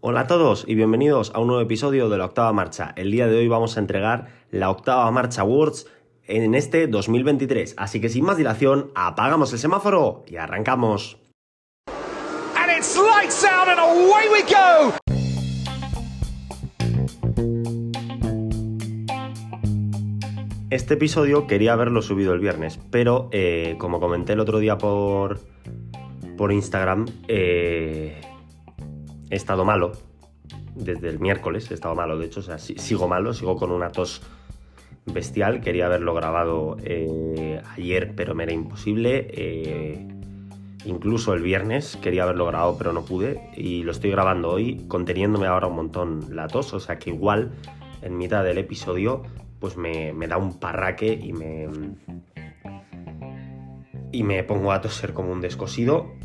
Hola a todos y bienvenidos a un nuevo episodio de la octava marcha. El día de hoy vamos a entregar la octava marcha Awards en este 2023. Así que sin más dilación, apagamos el semáforo y arrancamos. And it's lights out and away we go! Este episodio quería haberlo subido el viernes, pero eh, como comenté el otro día por, por Instagram, eh, he estado malo. Desde el miércoles he estado malo, de hecho, o sea, si- sigo malo, sigo con una tos bestial. Quería haberlo grabado eh, ayer, pero me era imposible. Eh, incluso el viernes quería haberlo grabado, pero no pude. Y lo estoy grabando hoy, conteniéndome ahora un montón la tos. O sea que igual en mitad del episodio, pues me, me da un parraque y me. Y me pongo a toser como un descosido.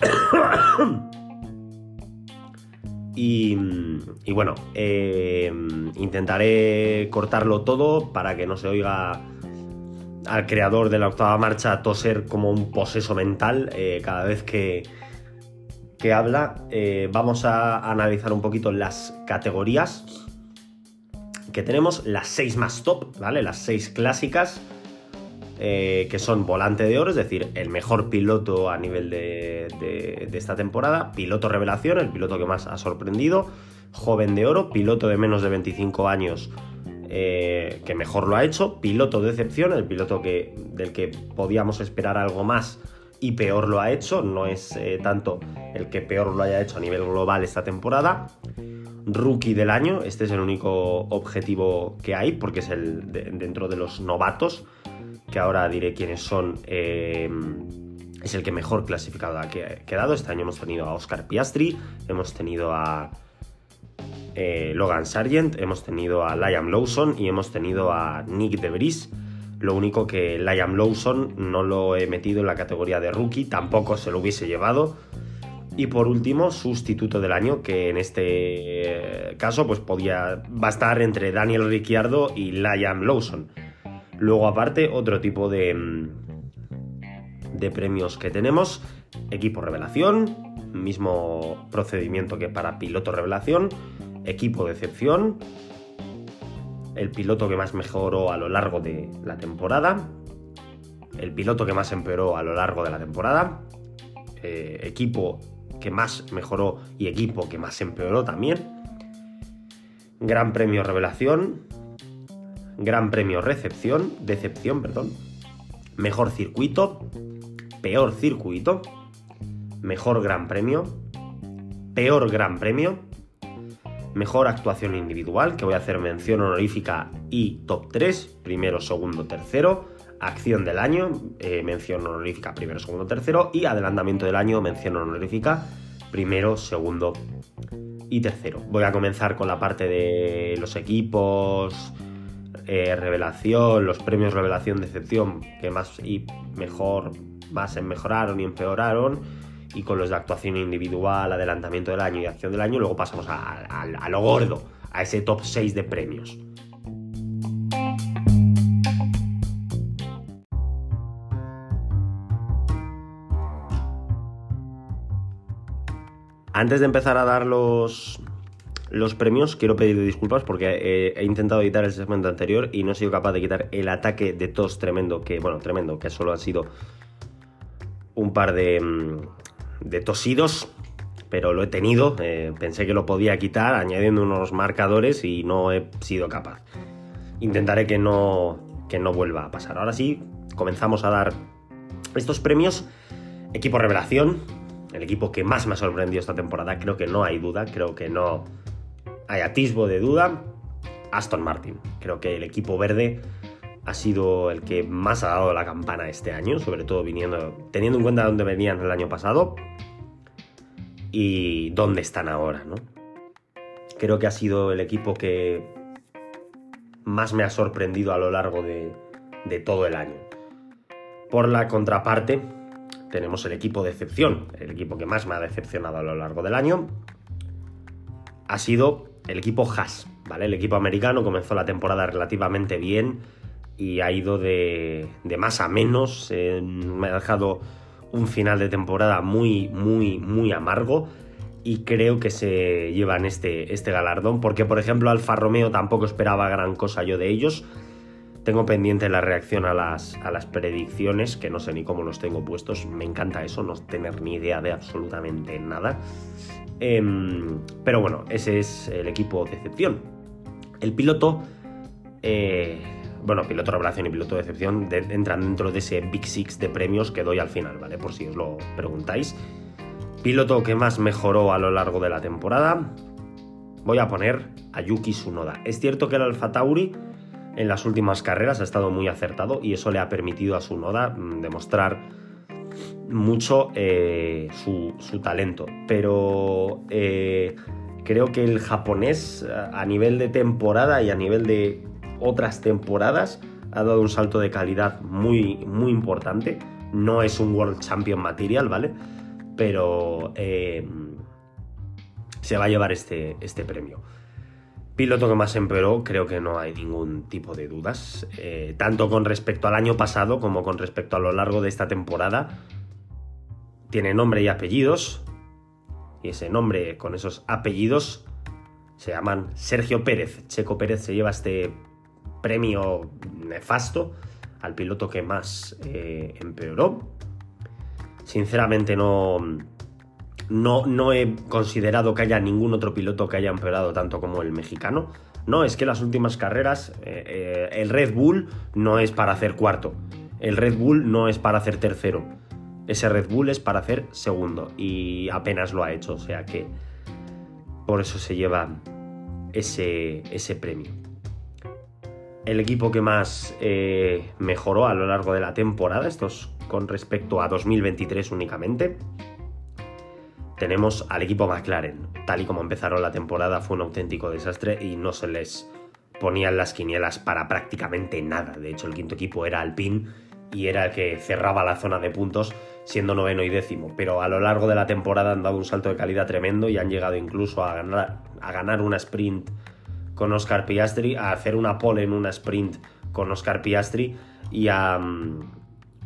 Y, bueno, eh, intentaré cortarlo todo para que no se oiga al creador de la octava marcha toser como un poseso mental eh, cada vez que, que habla. Eh, vamos a analizar un poquito las categorías que tenemos, las seis más top, ¿vale? Las seis clásicas. Eh, que son volante de oro, es decir, el mejor piloto a nivel de, esta temporada, piloto revelación, el piloto que más ha sorprendido, joven de oro, piloto de menos de 25 años eh, que mejor lo ha hecho, piloto de excepción, el piloto que, del que podíamos esperar algo más y peor lo ha hecho, no es eh, tanto el que peor lo haya hecho a nivel global esta temporada. Rookie del año, este es el único objetivo que hay porque es el de- dentro de los novatos, que ahora diré quiénes son. eh, es el que mejor clasificado ha que- quedado. Este año hemos tenido a Oscar Piastri, hemos tenido a eh, Logan Sargent, hemos tenido a Liam Lawson y hemos tenido a Nick De Vries. Lo único que Liam Lawson no lo he metido en la categoría de rookie, tampoco se lo hubiese llevado. Y por último, sustituto del año, que en este eh, caso pues podía estar entre Daniel Ricciardo y Liam Lawson. Luego aparte, otro tipo de, mm, de premios que tenemos. Equipo revelación, mismo procedimiento que para piloto revelación. Equipo de excepción, el piloto que más mejoró a lo largo de la temporada. El piloto que más empeoró a lo largo de la temporada. eh, equipo que más mejoró y equipo que más empeoró también. Gran premio revelación. Gran premio recepción. Decepción, perdón. Mejor circuito. Peor circuito. Mejor gran premio. Peor gran premio. Mejor actuación individual, que voy a hacer mención honorífica y top 3, primero, segundo, tercero. Acción del año, eh, mención honorífica, primero, segundo, tercero. Y adelantamiento del año, mención honorífica, primero, segundo y tercero. Voy a comenzar con la parte de los equipos, eh, revelación, los premios revelación, decepción, que más y mejor, más mejoraron y empeoraron y con los de actuación individual, adelantamiento del año y acción del año, luego pasamos a, a- a lo gordo, a ese top 6 de premios. Antes de empezar a dar los, los premios, quiero pedir disculpas porque eh, he intentado editar el segmento anterior y no he sido capaz de quitar el ataque de tos tremendo, que, bueno, tremendo, que solo han sido un par de, mm, de tosidos, pero lo he tenido. eh, pensé que lo podía quitar añadiendo unos marcadores y no he sido capaz. Intentaré que no, que no vuelva a pasar. Ahora sí, comenzamos a dar estos premios. Equipo revelación, el equipo que más me ha sorprendido esta temporada, creo que no hay duda, creo que no hay atisbo de duda. Aston Martin, creo que el equipo verde ha sido el que más ha dado la campana este año, sobre todo teniendo en cuenta dónde venían el año pasado y dónde están ahora. Creo que ha sido el equipo que más me ha sorprendido a lo largo de, de todo el año. Por la contraparte, tenemos el equipo de excepción, el equipo que más me ha decepcionado a lo largo del año. Ha sido el equipo Haas, ¿vale? El equipo americano comenzó la temporada relativamente bien y ha ido de, más a menos. eh, me ha dejado un final de temporada muy, muy, muy amargo. y creo que se llevan este, este galardón, porque por ejemplo Alfa Romeo tampoco esperaba gran cosa yo de ellos. Tengo pendiente la reacción a las, a las predicciones, que no sé ni cómo los tengo puestos. Me encanta eso, no tener ni idea de absolutamente nada. Em, pero bueno, ese es el equipo de excepción. El piloto, eh, bueno, piloto revelación y piloto de excepción entran dentro de ese Big Six de premios que doy al final, ¿vale? Por si os lo preguntáis. Piloto que más mejoró a lo largo de la temporada. Voy a poner a Yuki Tsunoda. Es cierto que el Alfa Tauri en las últimas carreras ha estado muy acertado y eso le ha permitido a Tsunoda mm, demostrar mucho eh, su, talento. Pero eh, creo que el japonés a nivel de temporada y a nivel de otras temporadas ha dado un salto de calidad muy, muy importante. No es un World Champion Material, ¿vale? Pero eh, se va a llevar este, este premio. Piloto que más empeoró, creo que no hay ningún tipo de dudas. tanto con respecto al año pasado como con respecto a lo largo de esta temporada tiene nombre y apellidos, y ese nombre con esos apellidos se llaman Sergio Pérez. Checo Pérez se lleva este premio nefasto al piloto que más eh, empeoró. Sinceramente no, no, no he considerado que haya ningún otro piloto que haya empeorado tanto como el mexicano. No, es que las últimas carreras eh, eh, el Red Bull no es para hacer cuarto. El Red Bull no es para hacer tercero ese Red Bull es para hacer segundo y apenas lo ha hecho, o sea que por eso se lleva ese, ese premio. El equipo que más eh, mejoró a lo largo de la temporada, esto es con respecto a 2023 únicamente, tenemos al equipo McLaren. Tal y como empezaron la temporada fue un auténtico desastre y no se les ponían las quinielas para prácticamente nada. De hecho, el quinto equipo era Alpine y era el que cerraba la zona de puntos siendo noveno y décimo, pero a lo largo de la temporada han dado un salto de calidad tremendo y han llegado incluso a ganar, a ganar una sprint con Oscar Piastri, a hacer una pole en una sprint con Oscar Piastri y a,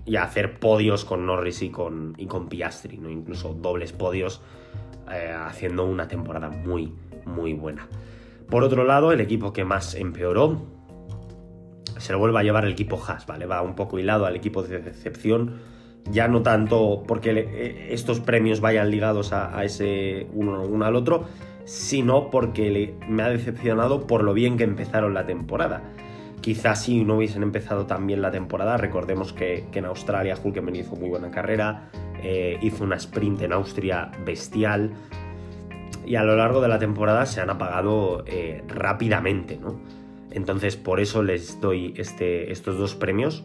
y a hacer podios con Norris y con, y con Piastri, ¿no? incluso dobles podios, eh, haciendo una temporada muy, muy buena. Por otro lado, el equipo que más empeoró se lo vuelve a llevar el equipo Haas, ¿vale? Va un poco hilado al equipo de decepción ya no tanto porque eh, estos premios vayan ligados a, ese uno, al otro, sino porque me ha decepcionado por lo bien que empezaron la temporada. Quizás si no hubiesen empezado tan bien la temporada, recordemos que, en Australia Hulkenberg hizo muy buena carrera, eh, hizo una sprint en Austria bestial y a lo largo de la temporada se han apagado eh, rápidamente, ¿no? Entonces por eso les doy este, estos dos premios,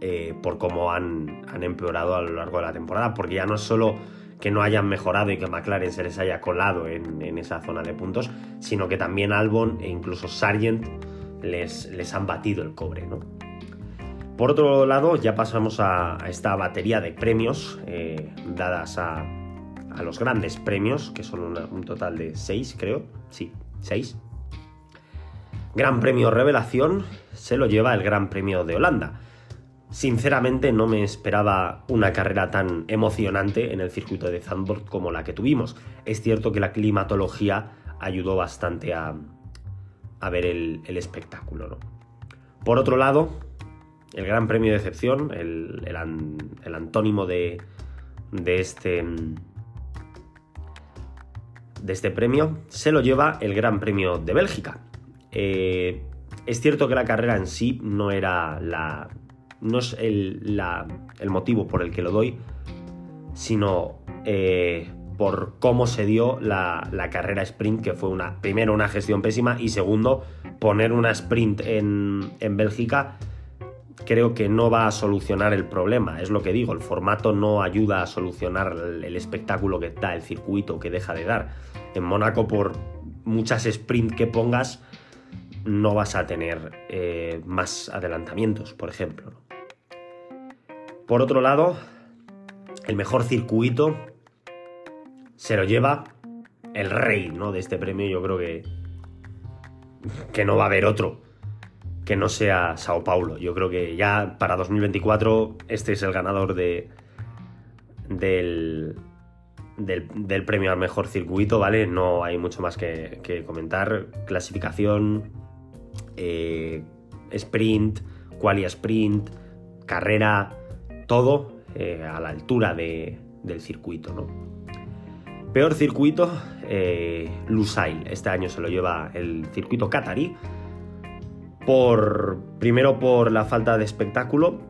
eh, por cómo han, empeorado a lo largo de la temporada, porque ya no es solo que no hayan mejorado y que McLaren se les haya colado en, esa zona de puntos, sino que también Albon e incluso Sargent les, les han batido el cobre. ¿no? Por otro lado, ya pasamos a, esta batería de premios eh, dadas a, los grandes premios, que son un total de seis, creo. Sí, seis. Gran Premio Revelación se lo lleva el Gran Premio de Holanda. Sinceramente no me esperaba una carrera tan emocionante en el circuito de Zandvoort como la que tuvimos. Es cierto que la climatología ayudó bastante a, ver el, espectáculo. Por otro lado, el Gran Premio de Excepción, el, antónimo este, de este premio, se lo lleva el Gran Premio de Bélgica. Eh, es cierto que la carrera en sí no era la, no es el, motivo por el que lo doy, sino eh, por cómo se dio la, carrera sprint, que fue una, primero una gestión pésima y segundo, poner una sprint en, en Bélgica creo que no va a solucionar el problema. Es lo que digo, el formato no ayuda a solucionar el, espectáculo que da el circuito, que deja de dar. En Mónaco, por muchas sprint que pongas, no vas a tener eh, más adelantamientos, por ejemplo. Por otro lado, el mejor circuito se lo lleva el rey ¿no? de este premio. Yo creo que, que no va a haber otro que no sea Sao Paulo. Yo creo que ya para 2024 este es el ganador de, del, del, premio al mejor circuito, ¿vale? No hay mucho más que, comentar. Clasificación, eh, sprint, quali sprint, carrera, todo eh, a la altura del circuito, ¿no? Peor circuito, eh, Lusail. Este año se lo lleva el circuito qatarí. Por, primero por la falta de espectáculo.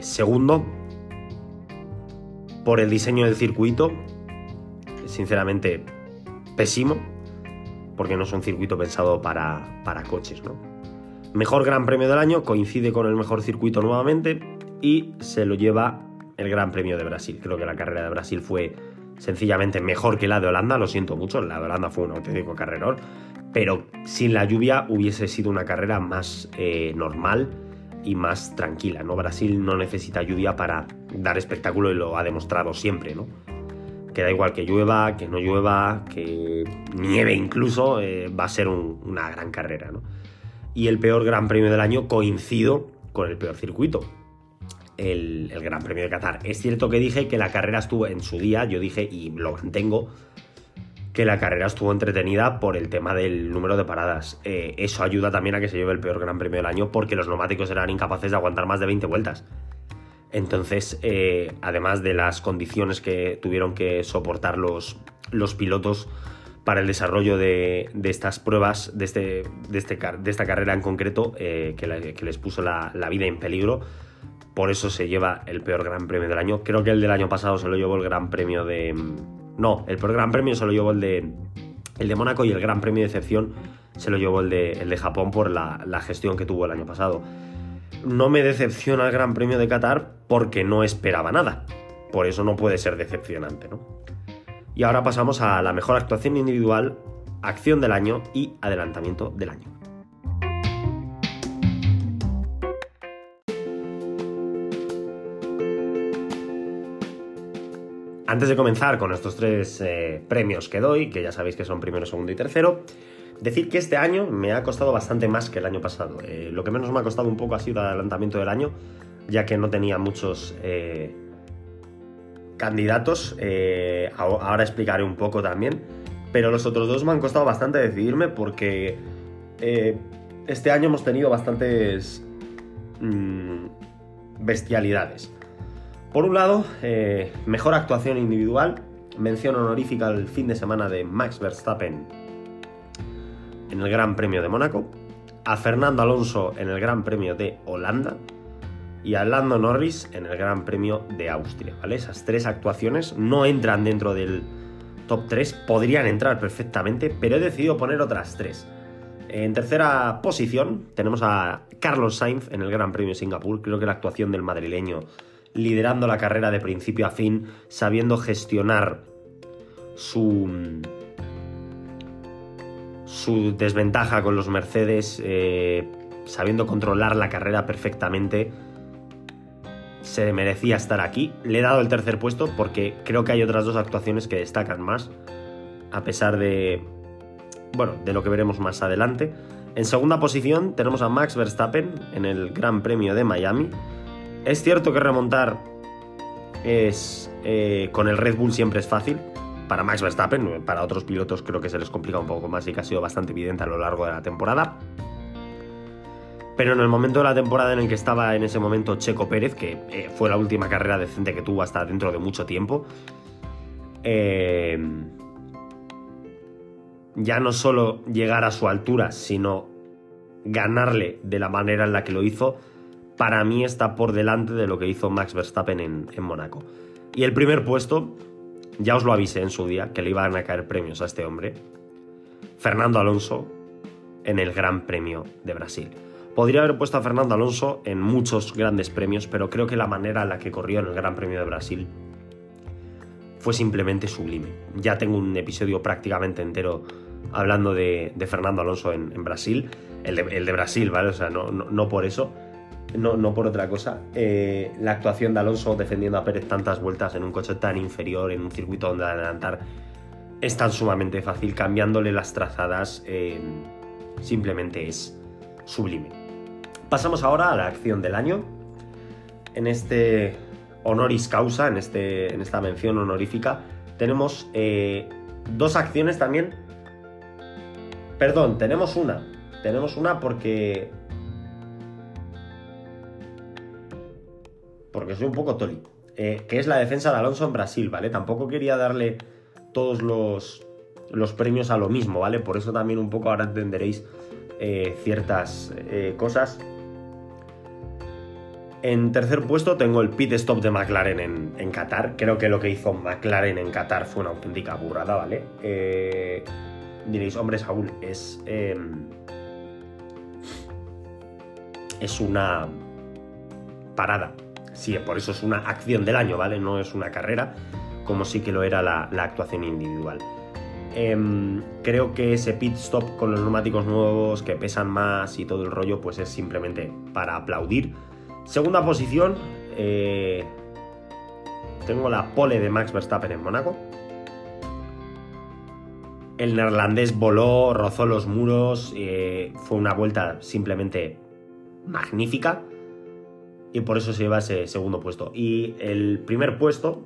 Segundo, por el diseño del circuito. Sinceramente, pésimo. Porque no es un circuito pensado para, para coches, ¿no? Mejor Gran Premio del año, coincide con el mejor circuito nuevamente y se lo lleva el Gran Premio de Brasil. Creo que la carrera de Brasil fue sencillamente mejor que la de Holanda, lo siento mucho, la de Holanda fue un auténtico carrerón, pero sin la lluvia hubiese sido una carrera más eh, normal y más tranquila, ¿no? Brasil no necesita lluvia para dar espectáculo y lo ha demostrado siempre, ¿no? Que da igual que llueva, que no llueva, que nieve incluso, eh, va a ser una gran carrera, ¿no? y el peor Gran Premio del año coincido con el peor circuito, el, Gran Premio de Qatar. Es cierto que dije que la carrera estuvo en su día, yo dije y lo mantengo, que la carrera estuvo entretenida por el tema del número de paradas. Eh, eso ayuda también a que se lleve el peor Gran Premio del año porque los neumáticos eran incapaces de aguantar más de 20 vueltas. Entonces, eh, además de las condiciones que tuvieron que soportar los, pilotos, para el desarrollo de, estas pruebas, de, este, este, de, esta carrera en concreto, eh, que, les puso la, vida en peligro. Por eso se lleva el peor Gran Premio del año. Creo que el del año pasado se lo llevó el Gran Premio de... No, el peor Gran Premio se lo llevó el de, el de Mónaco y el Gran Premio de excepción se lo llevó el de, el de Japón por la gestión que tuvo el año pasado. No me decepciona el Gran Premio de Qatar porque no esperaba nada. Por eso no puede ser decepcionante, ¿no? Y ahora pasamos a la mejor actuación individual, acción del año y adelantamiento del año. Antes de comenzar con estos tres eh, premios que doy, que ya sabéis que son primero, segundo y tercero, decir que este año me ha costado bastante más que el año pasado. Eh, lo que menos me ha costado un poco ha sido el adelantamiento del año, ya que no tenía muchos eh, candidatos, eh, ahora explicaré un poco también, pero los otros dos me han costado bastante decidirme porque eh, este año hemos tenido bastantes mm, bestialidades. Por un lado, mejor actuación individual, mención honorífica al fin de semana de Max Verstappen en el Gran Premio de Mónaco, a Fernando Alonso en el Gran Premio de Holanda, y a Lando Norris en el Gran Premio de Austria, ¿vale? Esas tres actuaciones no entran dentro del top 3, podrían entrar perfectamente, pero he decidido poner otras tres. En tercera posición tenemos a Carlos Sainz en el Gran Premio de Singapur, creo que la actuación del madrileño liderando la carrera de principio a fin, sabiendo gestionar su su desventaja con los Mercedes, eh, sabiendo controlar la carrera perfectamente se merecía estar aquí. Le he dado el tercer puesto porque creo que hay otras dos actuaciones que destacan más, a pesar de, bueno, de lo que veremos más adelante. En segunda posición tenemos a Max Verstappen en el Gran Premio de Miami. Es cierto que remontar es eh, con el Red Bull siempre es fácil. Para Max Verstappen, para otros pilotos creo que se les complica un poco más y que ha sido bastante evidente a lo largo de la temporada. Pero en el momento de la temporada en el que estaba en ese momento Checo Pérez, que eh, fue la última carrera decente que tuvo hasta dentro de mucho tiempo, eh, ya no solo llegar a su altura, sino ganarle de la manera en la que lo hizo, para mí está por delante de lo que hizo Max Verstappen en, en Mónaco. Y el primer puesto, ya os lo avisé en su día, que le iban a caer premios a este hombre, Fernando Alonso en el Gran Premio de Brasil. Podría haber puesto a Fernando Alonso en muchos grandes premios, pero creo que la manera en la que corrió en el Gran Premio de Brasil fue simplemente sublime. Ya tengo un episodio prácticamente entero hablando de, Fernando Alonso en, Brasil, el de, Brasil, ¿vale? O sea, no, por eso, no, no por otra cosa. Eh, la actuación de Alonso defendiendo a Pérez tantas vueltas en un coche tan inferior, en un circuito donde adelantar es tan sumamente fácil, cambiándole las trazadas, eh, simplemente es sublime. Pasamos ahora a la acción del año. En este honoris causa, en, este, en esta mención honorífica, tenemos eh, dos acciones también. Perdón, tenemos una. Tenemos una porque. Porque soy un poco toli. Eh, que es la defensa de Alonso en Brasil, ¿vale? Tampoco quería darle todos los, los premios a lo mismo, ¿vale? Por eso también un poco ahora entenderéis eh, ciertas eh, cosas. En tercer puesto tengo el pit stop de McLaren en, Qatar. Creo que lo que hizo McLaren en Qatar fue una auténtica burrada, ¿vale? Eh, diréis, hombre, Saúl, es. Em, es una parada. Sí, por eso es una acción del año, ¿vale? No es una carrera, como sí que lo era la, actuación individual. Em, creo que ese pit stop con los neumáticos nuevos que pesan más y todo el rollo, pues es simplemente para aplaudir Segunda posición, eh, tengo la pole de Max Verstappen en Mónaco. El neerlandés voló, rozó los muros, eh, fue una vuelta simplemente magnífica y por eso se lleva ese segundo puesto. Y el primer puesto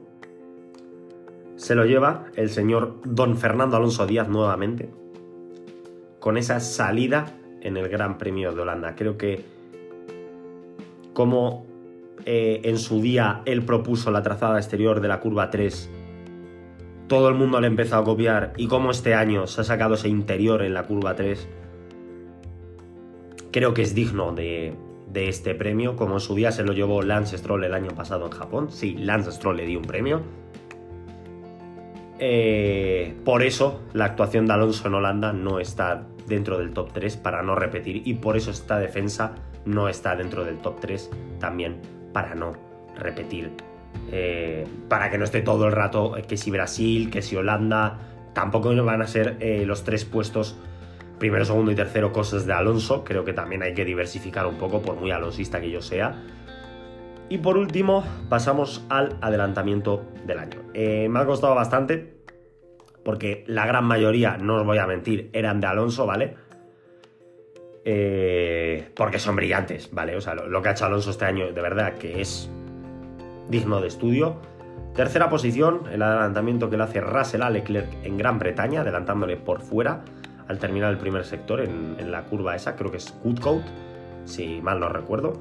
se lo lleva el señor Don Fernando Alonso Díaz nuevamente, con esa salida en el Gran Premio de Holanda. Creo que cómo eh, en su día él propuso la trazada exterior de la curva 3, todo el mundo le empezó a copiar y cómo este año se ha sacado ese interior en la curva 3, creo que es digno de, este premio, como en su día se lo llevó Lance Stroll el año pasado en Japón. Sí, Lance Stroll le dio un premio. Eh, por eso la actuación de Alonso en Holanda no está dentro del top 3 para no repetir y por eso esta defensa no está dentro del top 3 también para no repetir. Eh, para que no esté todo el rato eh, que si Brasil, que si Holanda, tampoco van a ser los tres puestos primero, segundo y tercero cosas de Alonso. Creo que también hay que diversificar un poco, por muy alonsista que yo sea. Y por último, pasamos al adelantamiento del año. me ha costado bastante, porque la gran mayoría, no os voy a mentir, eran de Alonso, ¿vale? Eh, porque son brillantes, ¿vale? O sea, lo, que ha hecho Alonso este año, de verdad, que es digno de estudio. Tercera posición, el adelantamiento que le hace Russell a Leclerc en Gran Bretaña, adelantándole por fuera al terminar el primer sector en, la curva esa, creo que es Woodcote, si mal no recuerdo.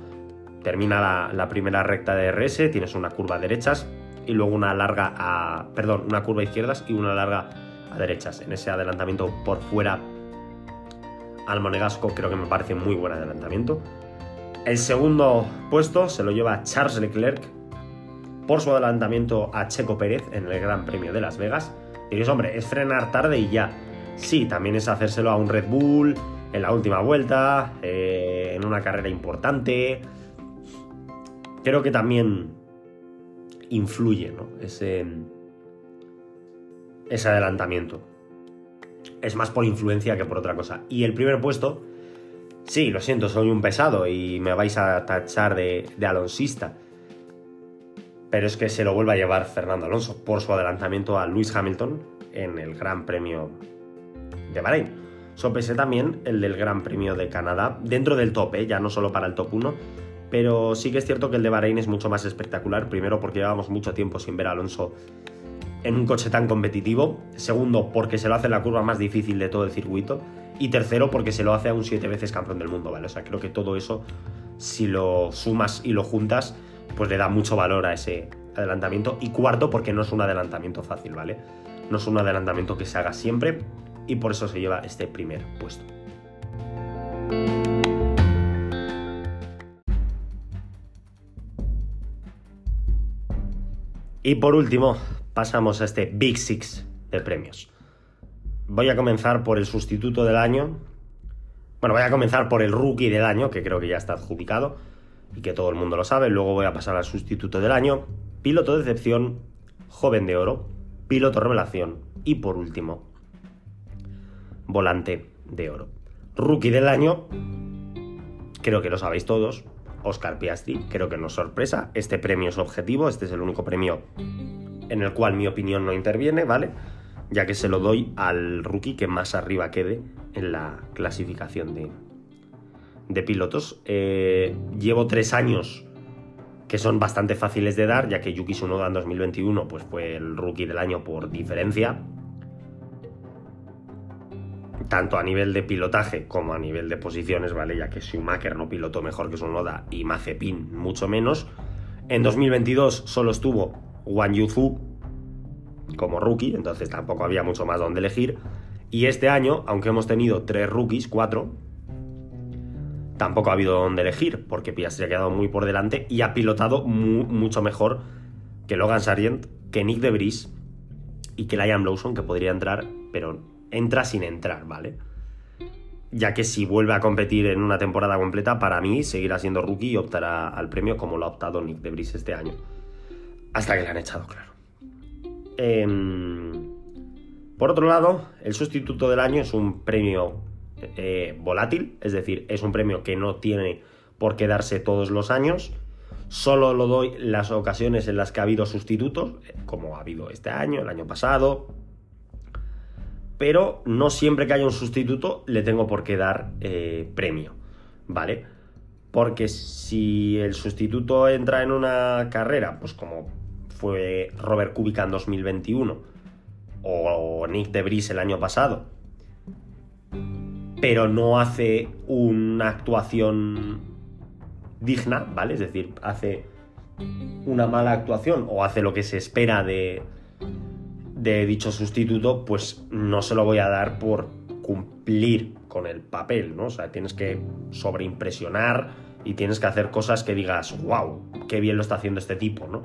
Termina la, la, primera recta de RS, tienes una curva a derechas y luego una larga a. Perdón, una curva a izquierdas y una larga a derechas. En ese adelantamiento por fuera al Monegasco creo que me parece muy buen adelantamiento. El segundo puesto se lo lleva Charles Leclerc por su adelantamiento a Checo Pérez en el Gran Premio de Las Vegas. Diréis, hombre, es frenar tarde y ya. Sí, también es hacérselo a un Red Bull en la última vuelta, eh, en una carrera importante. Creo que también influye ¿no? ese, ese adelantamiento es más por influencia que por otra cosa. Y el primer puesto, sí, lo siento, soy un pesado y me vais a tachar de, alonsista. Pero es que se lo vuelve a llevar Fernando Alonso por su adelantamiento a Lewis Hamilton en el Gran Premio de Bahrein. Sopesé también el del Gran Premio de Canadá, dentro del top, ¿eh? ya no solo para el top 1, pero sí que es cierto que el de Bahrein es mucho más espectacular, primero porque llevamos mucho tiempo sin ver a Alonso en un coche tan competitivo. Segundo, porque se lo hace la curva más difícil de todo el circuito. Y tercero, porque se lo hace a un siete veces campeón del mundo, ¿vale? O sea, creo que todo eso, si lo sumas y lo juntas, pues le da mucho valor a ese adelantamiento. Y cuarto, porque no es un adelantamiento fácil, ¿vale? No es un adelantamiento que se haga siempre y por eso se lleva este primer puesto. Y por último, pasamos a este Big Six de premios. Voy a comenzar por el sustituto del año. Bueno, voy a comenzar por el rookie del año, que creo que ya está adjudicado y que todo el mundo lo sabe. Luego voy a pasar al sustituto del año, piloto de excepción, joven de oro, piloto revelación y por último, volante de oro. Rookie del año, creo que lo sabéis todos, Oscar Piastri, creo que no es sorpresa, este premio es objetivo, este es el único premio en el cual mi opinión no interviene, ¿vale? Ya que se lo doy al rookie que más arriba quede en la clasificación de, de pilotos. Eh, llevo tres años que son bastante fáciles de dar, ya que Yuki Tsunoda en 2021 pues, fue el rookie del año por diferencia. Tanto a nivel de pilotaje como a nivel de posiciones, ¿vale? Ya que Schumacher no pilotó mejor que Tsunoda y Mazepin mucho menos. En 2022 solo estuvo Wang Yuzu como rookie, entonces tampoco había mucho más donde elegir. Y este año, aunque hemos tenido tres rookies, cuatro, tampoco ha habido donde elegir, porque Piastri ha quedado muy por delante y ha pilotado mucho mejor que Logan Sargent, que Nick de Vries y que Liam Lawson, que podría entrar, pero entra sin entrar, ¿vale? Ya que si vuelve a competir en una temporada completa, para mí seguirá siendo rookie y optará al premio como lo ha optado Nick de Vries este año. Hasta que le han echado, claro. Em, por otro lado, el sustituto del año es un premio eh, volátil, es decir, es un premio que no tiene por qué darse todos los años. Solo lo doy las ocasiones en las que ha habido sustitutos, como ha habido este año, el año pasado. Pero no siempre que haya un sustituto le tengo por qué dar eh, premio, ¿vale? Porque si el sustituto entra en una carrera, pues como fue Robert Kubica en 2021 o Nick de Vries el año pasado, pero no hace una actuación digna, ¿vale? Es decir, hace una mala actuación o hace lo que se espera de, de dicho sustituto, pues no se lo voy a dar por cumplir con el papel, ¿no? O sea, tienes que sobreimpresionar y tienes que hacer cosas que digas, wow, qué bien lo está haciendo este tipo, ¿no?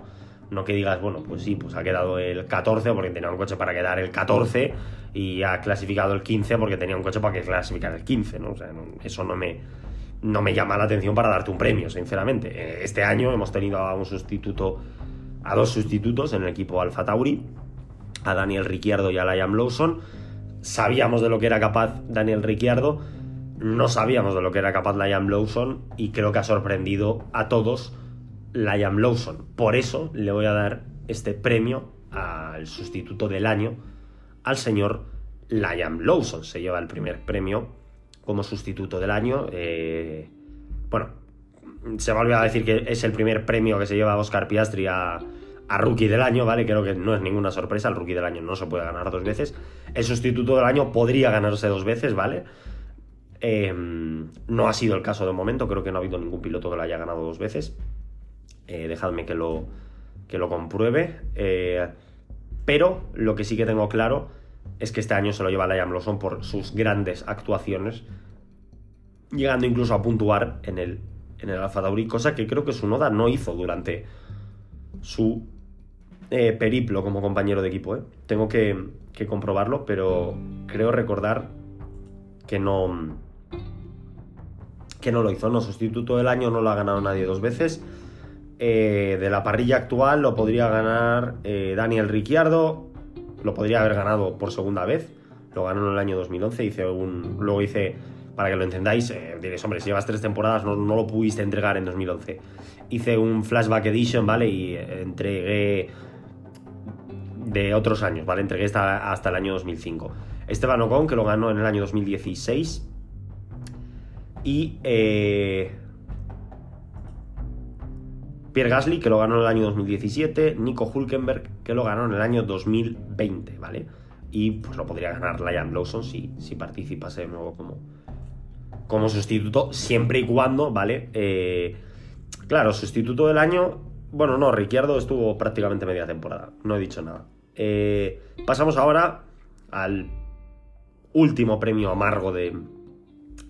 No que digas, bueno, pues sí, pues ha quedado el 14 porque tenía un coche para quedar el 14 y ha clasificado el 15 porque tenía un coche para que clasificara el 15, ¿no? O sea, eso no me, no me llama la atención para darte un premio, sinceramente. Eh, este año hemos tenido a un sustituto, a dos sustitutos en el equipo Alfa Tauri, a Daniel Ricciardo y a Liam Lawson. Sabíamos de lo que era capaz Daniel Ricciardo, no sabíamos de lo que era capaz Liam Lawson y creo que ha sorprendido a todos Liam Lawson. Por eso le voy a dar este premio al sustituto del año, al señor Liam Lawson. Se lleva el primer premio como sustituto del año. Eh, bueno, se me ha decir que es el primer premio que se lleva Oscar Piastri a, Rookie del año, ¿vale? Creo que no es ninguna sorpresa, el Rookie del año no se puede ganar dos veces. El sustituto del año podría ganarse dos veces, ¿vale? Eh, no ha sido el caso de momento, creo que no ha habido ningún piloto que lo haya ganado dos veces. Eh, dejadme que lo, que lo compruebe. Eh, pero lo que sí que tengo claro es que este año se lo lleva Liam Lawson por sus grandes actuaciones, llegando incluso a puntuar en el, en el Alfa cosa que creo que su Noda no hizo durante su eh, periplo como compañero de equipo. Tengo que, comprobarlo, pero creo recordar que no que no lo hizo, no sustituto del año, no lo ha ganado nadie dos veces. Eh, de la parrilla actual lo podría ganar eh, Daniel Ricciardo, lo podría haber ganado por segunda vez, lo ganó en el año 2011, hice un, luego hice, para que lo entendáis, eh, diréis, hombre, si llevas tres temporadas no, lo pudiste entregar en 2011. Hice un flashback edition, ¿vale? Y entregué de otros años, ¿vale? Entregué hasta, hasta el año 2005. Esteban Ocon, que lo ganó en el año 2016. Y Pierre Gasly, que lo ganó en el año 2017, Nico Hulkenberg, que lo ganó en el año 2020, ¿vale? Y pues lo podría ganar Liam Lawson si, si participase de nuevo como, como sustituto, siempre y cuando, ¿vale? Eh, claro, sustituto del año, bueno, no, Ricciardo estuvo prácticamente media temporada, no he dicho nada. Eh, pasamos ahora al último premio amargo de,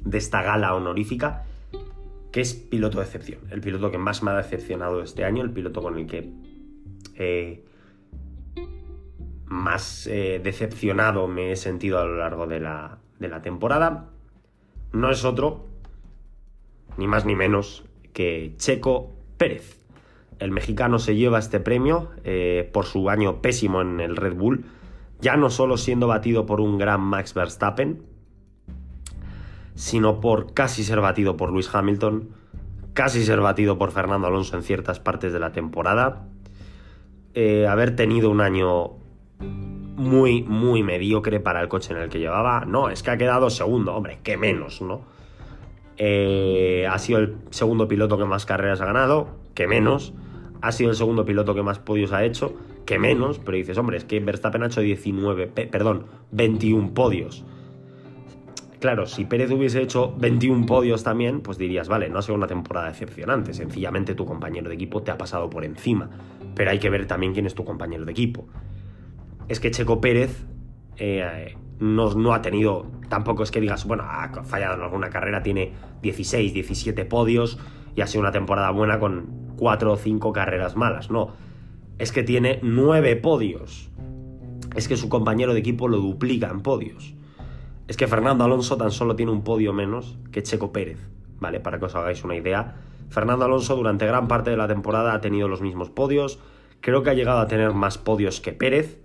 de esta gala honorífica, que es piloto de excepción. El piloto que más me ha decepcionado este año, el piloto con el que eh, más decepcionado me he sentido a lo largo de la, temporada. No es otro, ni más ni menos, que Checo Pérez. El mexicano se lleva este premio eh, por su año pésimo en el Red Bull, ya no solo siendo batido por un gran Max Verstappen, sino por casi ser batido por Luis Hamilton, casi ser batido por Fernando Alonso en ciertas partes de la temporada, eh, haber tenido un año muy, muy mediocre para el coche en el que llevaba. No, es que ha quedado segundo, hombre, que menos, ¿no? Eh, ha sido el segundo piloto que más carreras ha ganado, que menos. Ha sido el segundo piloto que más podios ha hecho, que menos. Pero dices, hombre, es que Verstappen ha hecho 19, perdón, 21 podios. Claro, si Pérez hubiese hecho 21 podios también, pues dirías, vale, no ha sido una temporada decepcionante, sencillamente tu compañero de equipo te ha pasado por encima, pero hay que ver también quién es tu compañero de equipo. Es que Checo Pérez eh, no, no, ha tenido, tampoco es que digas, bueno, ha fallado en alguna carrera, tiene 16, 17 podios y ha sido una temporada buena con 4 o 5 carreras malas, no, es que tiene 9 podios. Es que su compañero de equipo lo duplica en podios es que Fernando Alonso tan solo tiene un podio menos que Checo Pérez, ¿vale? Para que os hagáis una idea. Fernando Alonso durante gran parte de la temporada ha tenido los mismos podios. Creo que ha llegado a tener más podios que Pérez,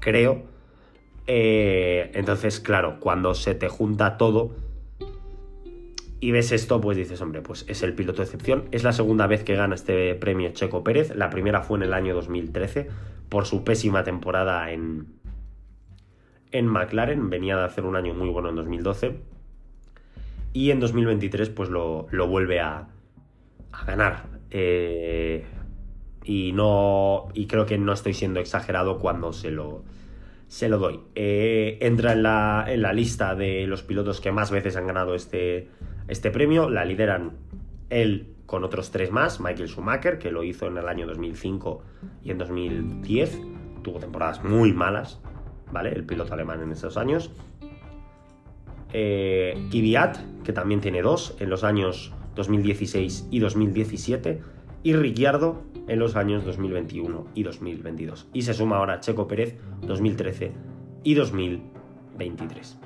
creo. Eh, entonces, claro, cuando se te junta todo y ves esto, pues dices, hombre, pues es el piloto de excepción. Es la segunda vez que gana este premio Checo Pérez. La primera fue en el año 2013 por su pésima temporada en, en McLaren, venía de hacer un año muy bueno en 2012 y en 2023 pues lo, vuelve a, ganar. Eh, y no y creo que no estoy siendo exagerado cuando se lo, se lo doy. Eh, entra en la, en la, lista de los pilotos que más veces han ganado este, este premio. La lideran él con otros tres más, Michael Schumacher, que lo hizo en el año 2005 y en 2010. Tuvo temporadas muy malas, ¿vale? El piloto alemán en esos años. Eh, Kvyat, que también tiene dos, en los años 2016 y 2017. Y Ricciardo en los años 2021 y 2022. Y se suma ahora Checo Pérez 2013 y 2023.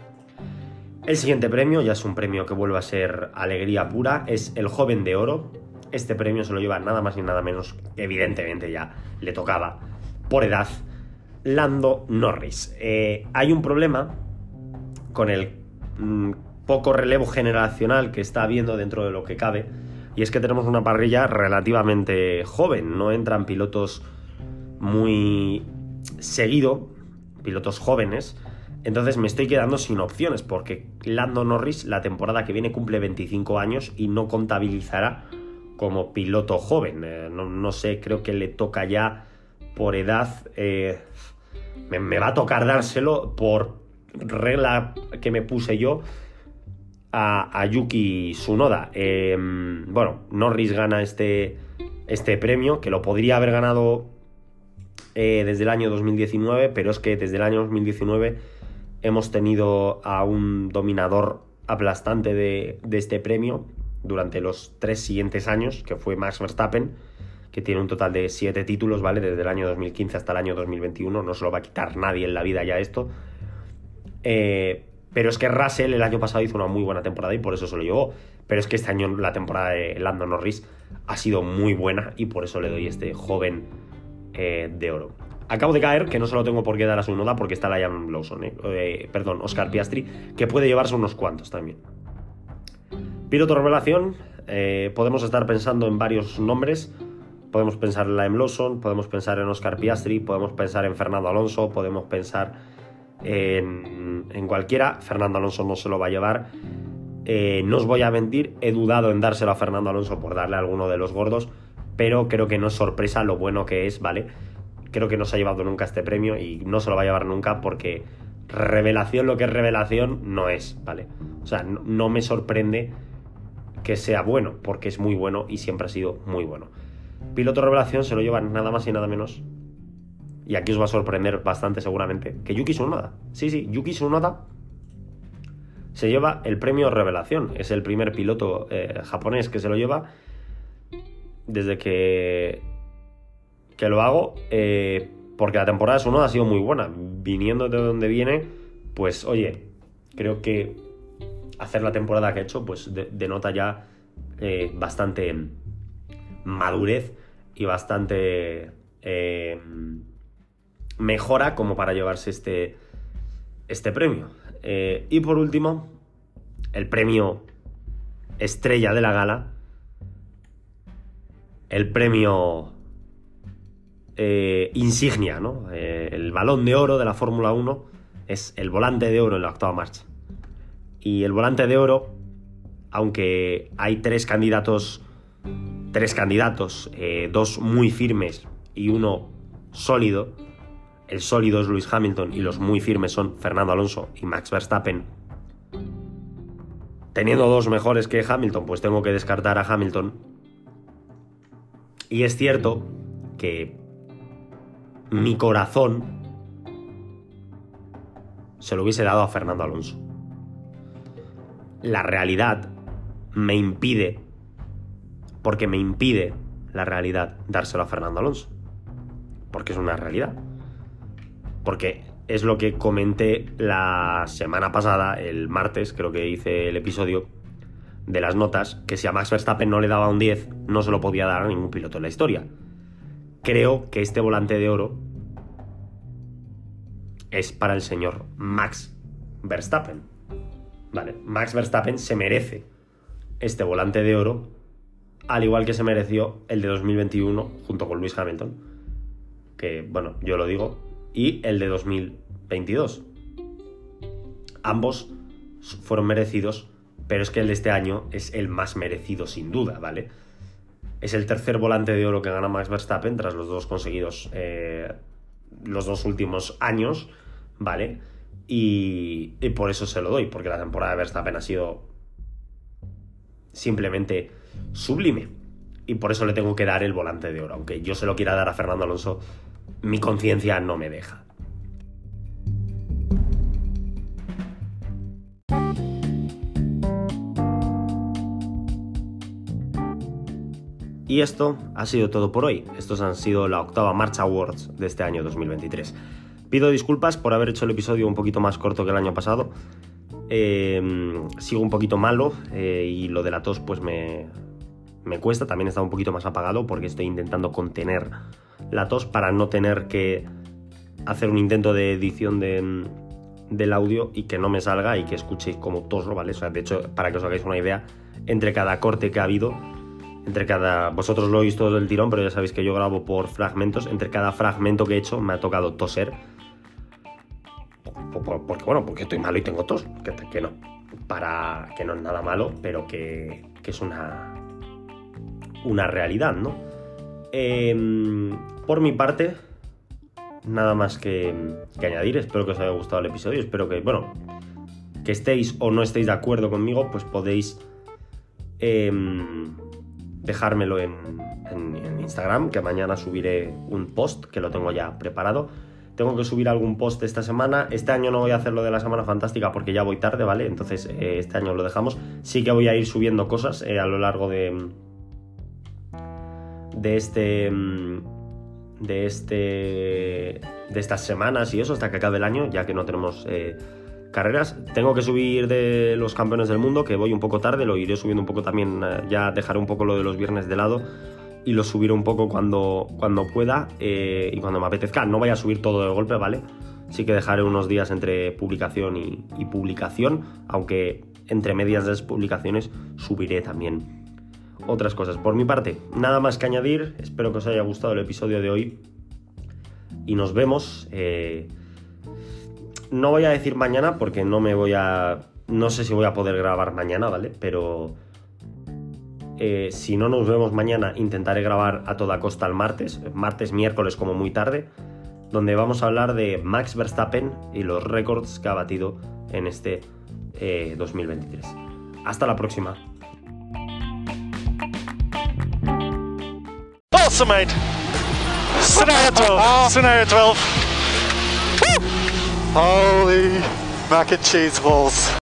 El siguiente premio, ya es un premio que vuelve a ser alegría pura, es el Joven de Oro. Este premio se lo lleva nada más y nada menos, evidentemente ya le tocaba por edad, Lando Norris. Eh, hay un problema con el mm, poco relevo generacional que está habiendo dentro de lo que cabe, y es que tenemos una parrilla relativamente joven, no entran pilotos muy seguido, pilotos jóvenes, entonces me estoy quedando sin opciones, porque Lando Norris la temporada que viene cumple 25 años y no contabilizará como piloto joven. Eh, no, sé, creo que le toca ya por edad... Eh, me, va a tocar dárselo por regla que me puse yo a, Yuki Tsunoda. Em, bueno, Norris gana este, este premio, que lo podría haber ganado eh, desde el año 2019, pero es que desde el año 2019 hemos tenido a un dominador aplastante de, de este premio durante los tres siguientes años, que fue Max Verstappen que tiene un total de siete títulos, ¿vale? Desde el año 2015 hasta el año 2021, no se lo va a quitar nadie en la vida ya esto. Eh, pero es que Russell el año pasado hizo una muy buena temporada y por eso se lo llevó. Pero es que este año la temporada de Lando Norris ha sido muy buena y por eso le doy este joven eh, de oro. Acabo de caer, que no se lo tengo por qué dar a su noda porque está Liam Lawson, ¿eh? eh perdón, Oscar Piastri, que puede llevarse unos cuantos también. Piloto revelación, podemos estar pensando en varios nombres. Podemos pensar en Lime Lawson, podemos pensar en Oscar Piastri, podemos pensar en Fernando Alonso, podemos pensar en, cualquiera. Fernando Alonso no se lo va a llevar. Eh, no os voy a mentir, he dudado en dárselo a Fernando Alonso por darle a alguno de los gordos, pero creo que no es sorpresa lo bueno que es, ¿vale? Creo que no se ha llevado nunca este premio y no se lo va a llevar nunca porque revelación lo que es revelación no es, ¿vale? O sea, no me sorprende que sea bueno, porque es muy bueno y siempre ha sido muy bueno. Piloto revelación se lo llevan nada más y nada menos. Y aquí os va a sorprender bastante seguramente. Que Yuki Tsunoda. Sí, sí, Yuki Tsunoda se lleva el premio revelación. Es el primer piloto eh, japonés que se lo lleva desde que, que lo hago. Eh, porque la temporada de Tsunoda ha sido muy buena. Viniendo de donde viene, pues oye, creo que hacer la temporada que ha hecho, pues denota ya eh, bastante madurez y bastante mejora como para llevarse este, este premio. Eh, y por último, el premio estrella de la gala, el premio eh, insignia, ¿no? el balón de oro de la Fórmula 1 es el volante de oro en la octava marcha. Y el volante de oro, aunque hay tres candidatos tres candidatos, eh, dos muy firmes y uno sólido. El sólido es Lewis Hamilton y los muy firmes son Fernando Alonso y Max Verstappen. Teniendo dos mejores que Hamilton, pues tengo que descartar a Hamilton. Y es cierto que mi corazón se lo hubiese dado a Fernando Alonso. La realidad me impide, porque me impide la realidad dárselo a Fernando Alonso. Porque es una realidad. Porque es lo que comenté la semana pasada, el martes, creo que hice el episodio de las notas, que si a Max Verstappen no le daba un 10, no se lo podía dar a ningún piloto en la historia. Creo que este volante de oro es para el señor Max Verstappen. Vale, Max Verstappen se merece este volante de oro, al igual que se mereció el de 2021 junto con Luis Hamilton, que bueno, yo lo digo, y el de 2022. Ambos fueron merecidos, pero es que el de este año es el más merecido sin duda, ¿vale? Es el tercer volante de oro que gana Max Verstappen tras los dos conseguidos eh, los dos últimos años, ¿vale? Y, y, por eso se lo doy, porque la temporada de Verstappen ha sido simplemente sublime. Y por eso le tengo que dar el volante de oro. Aunque yo se lo quiera dar a Fernando Alonso, mi conciencia no me deja. Y esto ha sido todo por hoy. Estos han sido la octava Marcha Awards de este año 2023. Pido disculpas por haber hecho el episodio un poquito más corto que el año pasado. Eh, sigo un poquito malo eh, y lo de la tos pues me, me cuesta. También está un poquito más apagado porque estoy intentando contener la tos para no tener que hacer un intento de edición de, del audio y que no me salga y que escuchéis como toso, ¿vale? O sea, de hecho, para que os hagáis una idea, entre cada corte que ha habido, entre cada. Vosotros lo oís todo el tirón, pero ya sabéis que yo grabo por fragmentos. Entre cada fragmento que he hecho me ha tocado toser. Porque, bueno, porque estoy malo y tengo tos. Que, que no. Para. Que no es nada malo, pero que, que es una. Una realidad, ¿no? Eh, por mi parte, nada más que, añadir. Espero que os haya gustado el episodio. Espero que, bueno, que estéis o no estéis de acuerdo conmigo, pues podéis eh, dejármelo en, Instagram, que mañana subiré un post, que lo tengo ya preparado. Tengo que subir algún post esta semana. Este año no voy a hacer lo de la semana fantástica porque ya voy tarde, ¿vale? Entonces eh, este año lo dejamos. Sí que voy a ir subiendo cosas eh, a lo largo de, de este de este de estas semanas y eso hasta que acabe el año ya que no tenemos eh, carreras. Tengo que subir de los campeones del mundo que voy un poco tarde lo iré subiendo un poco también eh, ya dejaré un poco lo de los viernes de lado y lo subiré un poco cuando cuando pueda eh, y cuando me apetezca. No voy a subir todo de golpe vale sí que dejaré unos días entre publicación y, y publicación aunque entre medias de las publicaciones subiré también otras cosas. Por mi parte, nada más que añadir. Espero que os haya gustado el episodio de hoy. Y nos vemos. Eh... No voy a decir mañana porque no me voy a. No sé si voy a poder grabar mañana, ¿vale? Pero. Eh, si no nos vemos mañana, intentaré grabar a toda costa el martes. Martes, miércoles, como muy tarde. Donde vamos a hablar de Max Verstappen y los récords que ha batido en este eh, 2023. Hasta la próxima. Mate. Scenario 12. Scenario 12. Woo! Holy mac and cheese balls.